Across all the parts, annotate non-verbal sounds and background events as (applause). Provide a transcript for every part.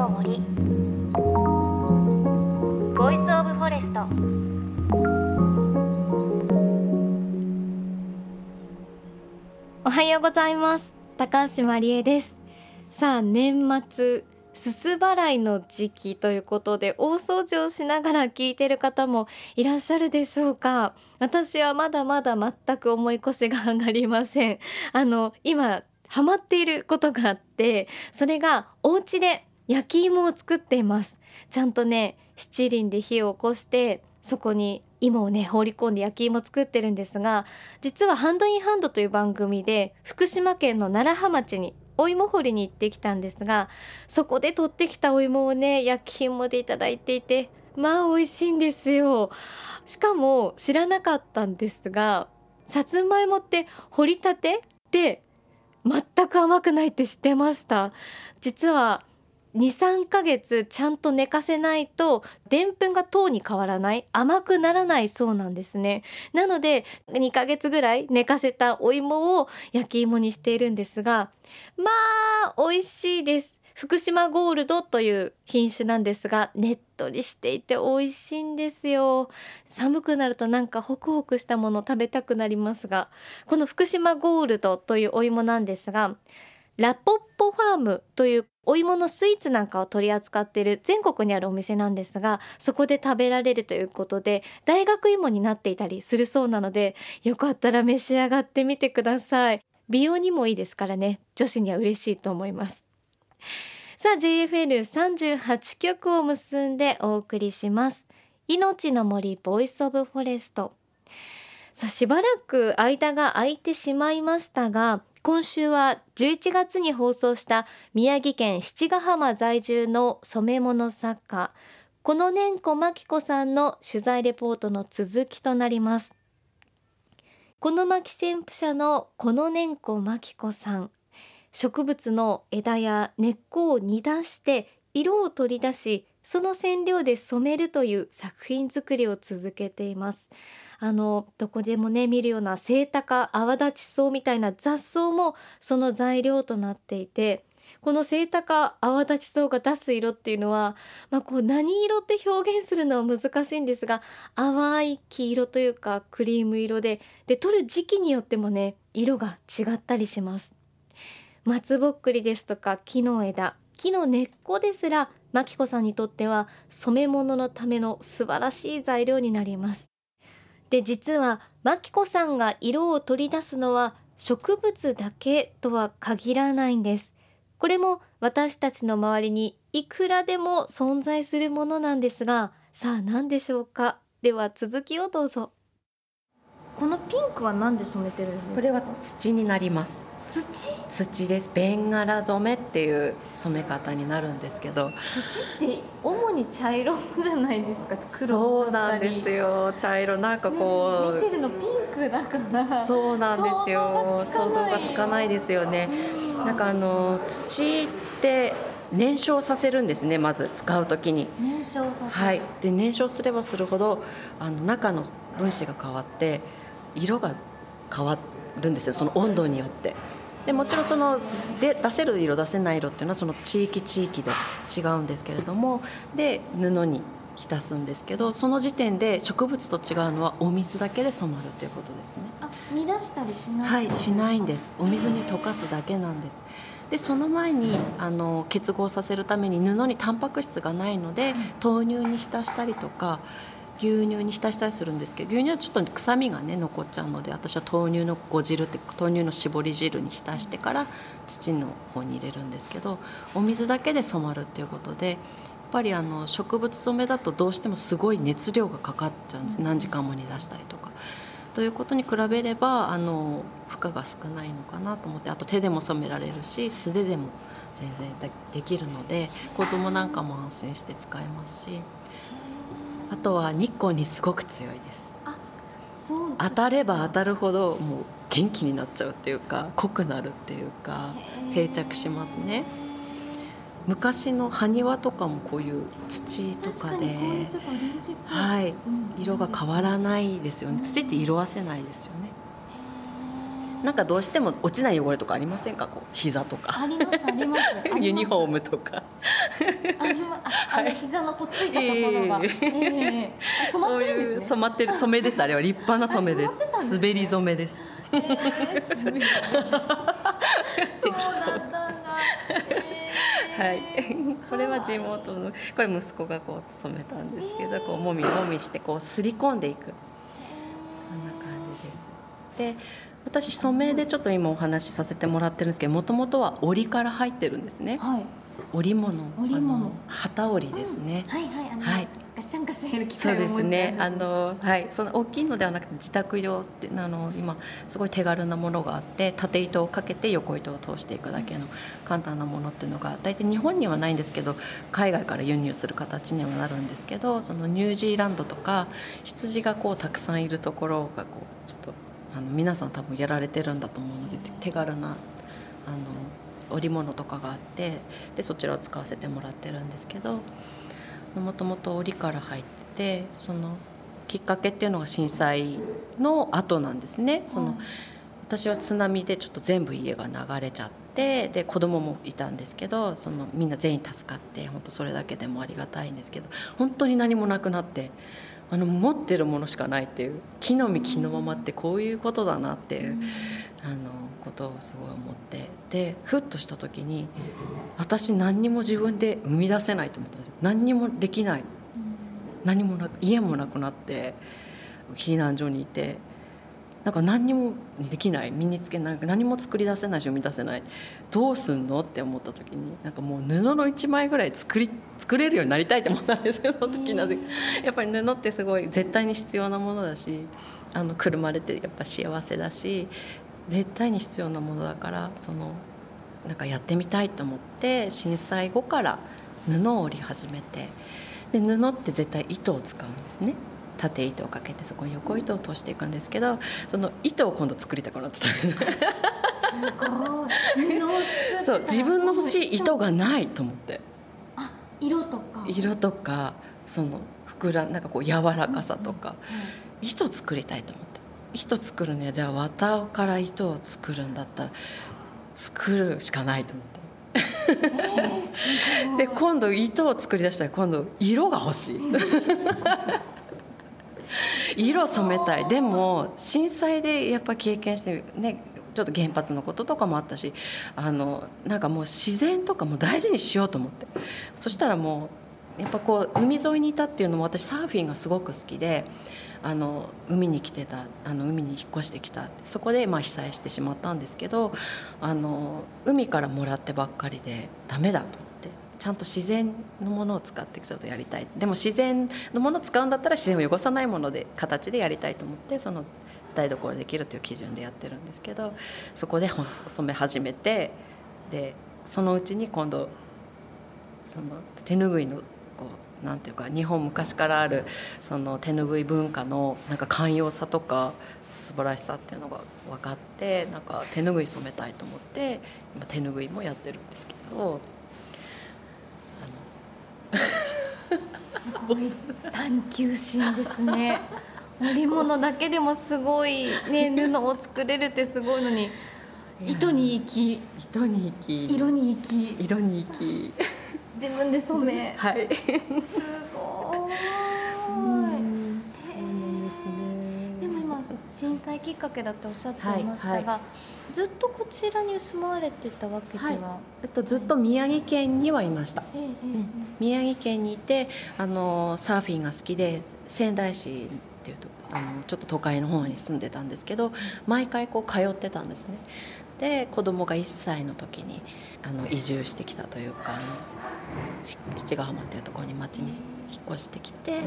の森 Voice of Forest おはようございます。高橋真理恵です。さあ年末すす払いの時期ということで大掃除をしながら聞いてる方もいらっしゃるでしょうか。私はまだまだ全く重い腰が上がりません。あの今ハマっていることがあってそれがお家で焼き芋を作っています。ちゃんとね七輪で火を起こしてそこに芋をね放り込んで焼き芋作ってるんですが実はハンドインハンドという番組で福島県の楢葉町にお芋掘りに行ってきたんですがそこで取ってきたお芋をね焼き芋でいただいていてまあ美味しいんですよ。しかも知らなかったんですがさつまいもって掘りたてで全く甘くないって知ってました。実は23ヶ月ちゃんと寝かせないとでんぷんが糖に変わらない甘くならないそうなんですね。なので2ヶ月ぐらい寝かせたお芋を焼き芋にしているんですがまあ美味しいです。福島ゴールドという品種なんですがねっとりしていて美味しいんですよ。寒くなるとなんかホクホクしたもの食べたくなりますがこの福島ゴールドというお芋なんですがラポッポファームというお芋のスイーツなんかを取り扱っている全国にあるお店なんですがそこで食べられるということで大学芋になっていたりするそうなのでよかったら召し上がってみてください。美容にもいいですからね。女子には嬉しいと思います。さあ JFN38 曲を結んでお送りします。命の森 Voice of Forest。さあしばらく間が空いてしまいましたが今週は11月に放送した宮城県七ヶ浜在住の染め物作家この年子真紀子さんの取材レポートの続きとなります。この牧旋風車のこの年子真紀子さん植物の枝や根っこを煮出して色を取り出しその染料で染めるという作品作りを続けています。あのどこでもね見るようなセイタカ泡立ち草みたいな雑草もその材料となっていてこのセイタカ泡立ち草が出す色っていうのは、まあ、こう何色って表現するのは難しいんですが淡い黄色というかクリーム色でで取る時期によってもね色が違ったりします。松ぼっくりですとか木の枝木の根っこですらマキコさんにとっては染め物のための素晴らしい材料になります。で実はマキコさんが色を取り出すのは植物だけとは限らないんです。これも私たちの周りにいくらでも存在するものなんですがさあ何でしょうか？では続きをどうぞ。このピンクは何で染めてるんですか？これは土になります土？土です。ベンガラ染めっていう染め方になるんですけど。土って主に茶色じゃないですか？黒そうなんですよ。茶色なんかこう、ね、見てるのピンクだから。そうなんですよ。想像がつかない。ですよね。なんかあの土って燃焼させるんですねまず使う時に。燃焼させはい。で燃焼すればするほどあの中の分子が変わって色が変わるんですよその温度によって。でもちろんそので出せる色出せない色っていうのはその地域地域で違うんですけれどもで布に浸すんですけどその時点で植物と違うのはお水だけで染まるということですね。あ煮出したりしない？はいしないんです。お水に溶かすだけなんです。でその前にあの結合させるために布にタンパク質がないので豆乳に浸したりとか牛乳に浸したりするんですけど牛乳はちょっと臭みがね残っちゃうので私は豆乳のご汁って豆乳の絞り汁に浸してから土の方に入れるんですけどお水だけで染まるっていうことでやっぱりあの植物染めだとどうしてもすごい熱量がかかっちゃうんです何時間も煮出したりとか。ということに比べればあの負荷が少ないのかなと思ってあと手でも染められるし素手でも全然できるので子供なんかも安心して使えますし。あとは日光にすごく強いです。当たれば当たるほどもう元気になっちゃうっていうか濃くなるっていうか定着しますね。昔の埴輪とかもこういう土とかではい。色が変わらないですよね。土って色あせないですよねなんかどうしても落ちない汚れとかありませんか？こう膝とか。ありますあります。(laughs) ユニフォームとか。あります。ああの膝のこうついたところが、ええ染まってるんですねそういう染まってる染めですあれは立派な染めです。ね。滑り染めです。えー、すごいそうだったんだ、えーはい、これは地元のこれ息子がこう染めたんですけど、こうもみもみしてこうすり込んでいく。こんな感じです。で私染めでちょっと今お話しさせてもらってるんですけどもともとは織から入ってるんですね。はい。織物。織物。旗織りですね、はいはいあの、はい。ガッシャンガッシャンやる機そう械を持ってですね。あのはい、その大きいのではなくて自宅用ってあの今すごい手軽なものがあって縦糸をかけて横糸を通していくだけの簡単なものっていうのが大体日本にはないんですけど海外から輸入する形にはなるんですけどそのニュージーランドとか羊がこうたくさんいるところがこうちょっとあの皆さん多分やられてるんだと思うので手軽なあの織物とかがあってでそちらを使わせてもらってるんですけどもともと織から入っててそのきっかけっていうのが震災の後なんですね。その私は津波でちょっと全部家が流れちゃってで子供もいたんですけどそのみんな全員助かって本当それだけでもありがたいんですけど本当に何もなくなってあの持ってるものしかないっていう木の実木のままってこういうことだなっていう、あのことをすごい思ってでふっとした時に私何にも自分で生み出せないと思ったんです何にもできない。何もなく家もなくなって避難所にいてなんか何にもできない身につけない何も作り出せないし生み出せない。どうすんのって思った時になんかもう布の一枚ぐらい作り作れるようになりたいと思ったんですよその時なぜやっぱり布ってすごい絶対に必要なものだしあのくるまれてやっぱ幸せだし絶対に必要なものだからそのなんかやってみたいと思って震災後から布を織り始めてで布って絶対糸を使うんですね縦糸をかけてそこに横糸を通していくんですけどその糸を今度作りたくなっちゃったすごい。そう自分の欲しい糸がないと思って。あ色とか。色とかその膨らなんかこう柔らかさとか、はい糸作りたいと思って。糸作るにはじゃあ綿から糸を作るんだったら作るしかないと思って。で今度糸を作り出したら今度色が欲しい (laughs) 色染めたい。でも震災でやっぱ経験してねちょっと原発のこととかもあったしあのなんかもう自然とかも大事にしようと思って。そしたらもうやっぱこう海沿いにいたっていうのも私サーフィンがすごく好きであの海に来てたあの海に引っ越してきた。そこでまあ被災してしまったんですけどあの海からもらってばっかりでダメだと。ちゃんと自然のものを使ってちょっとやりたい。でも自然のものを使うんだったら自然を汚さないもので形でやりたいと思ってその台所できるという基準でやってるんですけどそこで染め始めてでそのうちに今度その手ぬぐいのこうなんていうか日本昔からあるその手ぬぐい文化のなんか寛容さとか素晴らしさっていうのが分かってなんか手ぬぐい染めたいと思って今手ぬぐいもやってるんですけどすごい探求心ですね。(laughs) 織物だけでもすごいね布を作れるってすごいのに。糸に行き。糸に行き。色に行き。色に行き。(laughs) 自分で染め。はい。す震災きっかけだっておっしゃっていましたが、はいずっとこちらに住まわれてたわけでは、はい。えっと、ずっと宮城県にはいました。ええええ宮城県にいてあのサーフィンが好きで仙台市っていうとあのちょっと都会の方に住んでたんですけど毎回こう通ってたんですね。で子供が1歳の時にあの移住してきたというか七ヶ浜っていうところに町に引っ越してきて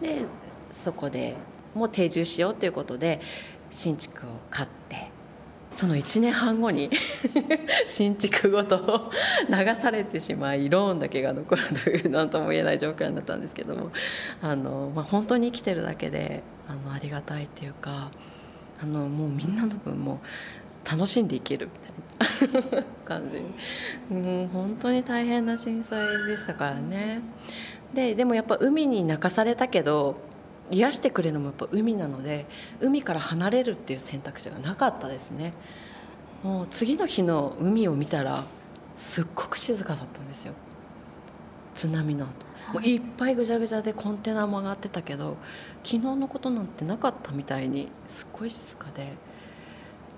でそこでもう定住しようということで新築を買ってその1年半後に (laughs) 新築ごと流されてしまいローンだけが残るという何とも言えない状況になったんですけどもあの、まあ、本当に生きてるだけであのありがたいっていうかあのもうみんなの分も楽しんでいけるみたいな感じ。うん本当に大変な震災でしたからね。ででもやっぱ海に泣かされたけど癒してくれるのもやっぱ海なので海から離れるっていう選択肢がなかったですね。もう次の日の海を見たらすっごく静かだったんですよ。津波の後。もういっぱいぐちゃぐちゃでコンテナも上がってたけど昨日のことなんてなかったみたいにすっごい静かで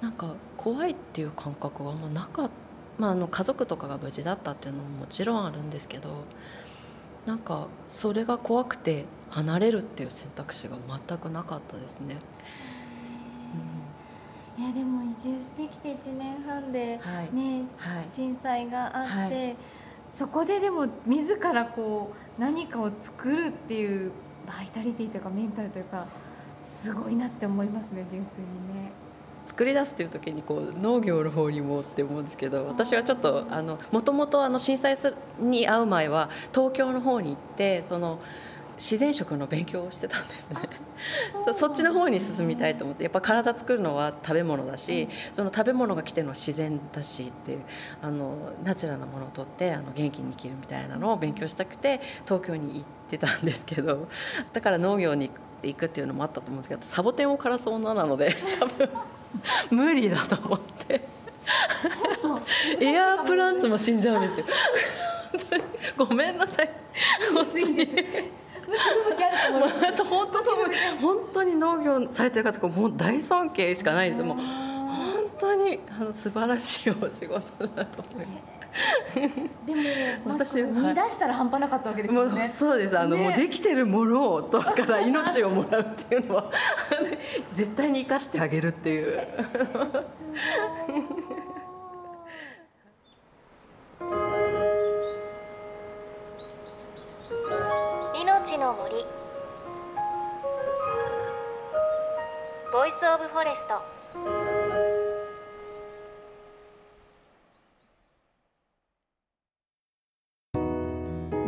なんか怖いっていう感覚がもうなかった、まあ、あの家族とかが無事だったっていうのももちろんあるんですけどなんかそれが怖くて離れるっていう選択肢が全くなかったですね。いやでも移住してきて1年半でね、はい、震災があって、はい、そこででも自らこう何かを作るっていうバイタリティというかメンタルというかすごいなって思いますね純粋にね。作り出すという時にこう農業の方にもって思うんですけど私はちょっともともと震災に遭う前は東京の方に行ってその自然食の勉強をしてたんですね。(laughs) そっちの方に進みたいと思ってやっぱ体作るのは食べ物だし、その食べ物が来てるのは自然だしっていうあのナチュラルなものをとってあの元気に生きるみたいなのを勉強したくて東京に行ってたんですけどだから農業に行くっていうのもあったと思うんですけどサボテンを枯らす女なので多分 (laughs) (laughs) 無理だと思って。(laughs) エアープランツも死んじゃうんですよ。(laughs) ごめんなさい。本当そう本当に農業されてる方もう大尊敬しかないです。もう本当にあの素晴らしいお仕事だと思います。でも私見出したら半端なかったわけですよね。そうです。あの、ね、もうできてるものをとから命をもらうっていうのは (laughs) 絶対に生かしてあげるっていう。命の森。 Voice of Forest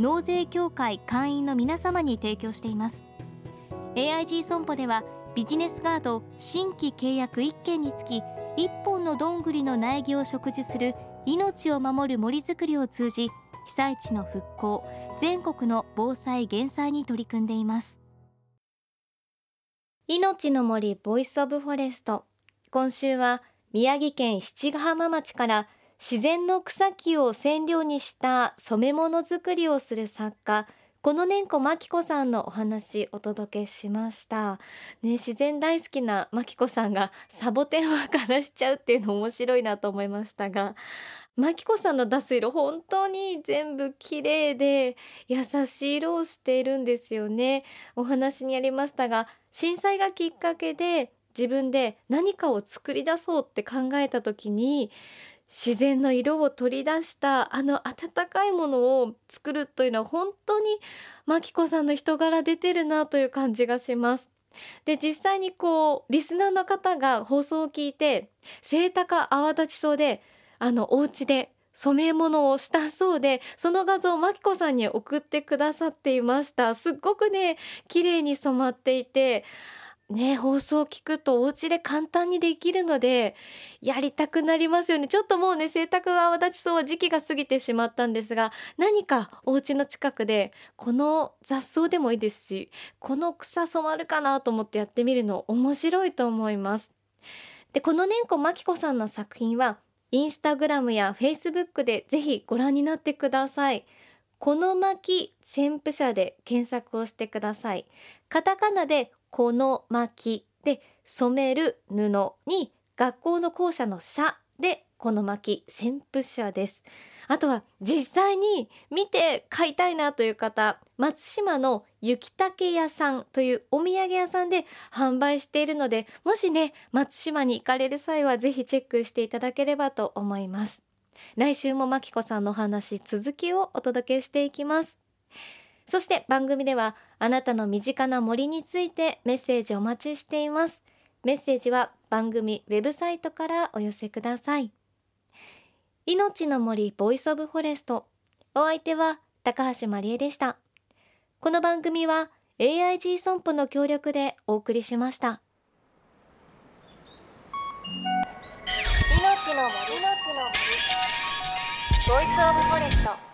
納税協会会員の皆様に提供しています。AIG 損保ではビジネスガード新規契約1件につき1本のどんぐりの苗木を植樹する命を守る森づくりを通じ被災地の復興全国の防災減災に取り組んでいます。命の森 Voice of Forest。今週は宮城県七ヶ浜町から自然の草木を染料にした染め物作りをする作家この年子真紀子さんのお話お届けしました、ね、自然大好きな真紀子さんがサボテンを枯らしちゃうっていうの面白いなと思いましたが真紀子さんの出す色本当に全部綺麗で優しい色をしているんですよね。お話にありましたが震災がきっかけで自分で何かを作り出そうって考えた時に自然の色を取り出したあの温かいものを作るというのは本当にマキコさんの人柄出てるなという感じがします。で実際にこうリスナーの方が放送を聞いて清高泡立ちそうであのお家で染め物をしたそうでその画像をマキコさんに送ってくださっていましたすっごくね綺麗に染まっていてね放送を聞くとお家で簡単にできるのでやりたくなりますよね。ちょっともうね洗濯が泡立ちそうは時期が過ぎてしまったんですが何かお家の近くでこの雑草でもいいですしこの草染まるかなと思ってやってみるの面白いと思います。でこの年子真紀子さんの作品はインスタグラムやフェイスブックでぜひご覧になってください。この巻旋風車で検索をしてください。カタカナでこの巻で染める布に学校の校舎の社でこの巻旋風車です。あとは実際に見て買いたいなという方松島の雪竹屋さんというお土産屋さんで販売しているのでもしね松島に行かれる際はぜひチェックしていただければと思います。来週もまきこさんの話続きをお届けしていきます。そして番組ではあなたの身近な森についてメッセージお待ちしています。メッセージは番組ウェブサイトからお寄せください。命の森 Voice of Forest。お相手は高橋真理恵でした。この番組は AIG 損保の協力でお送りしました。命の森ボイスオブフォレスト。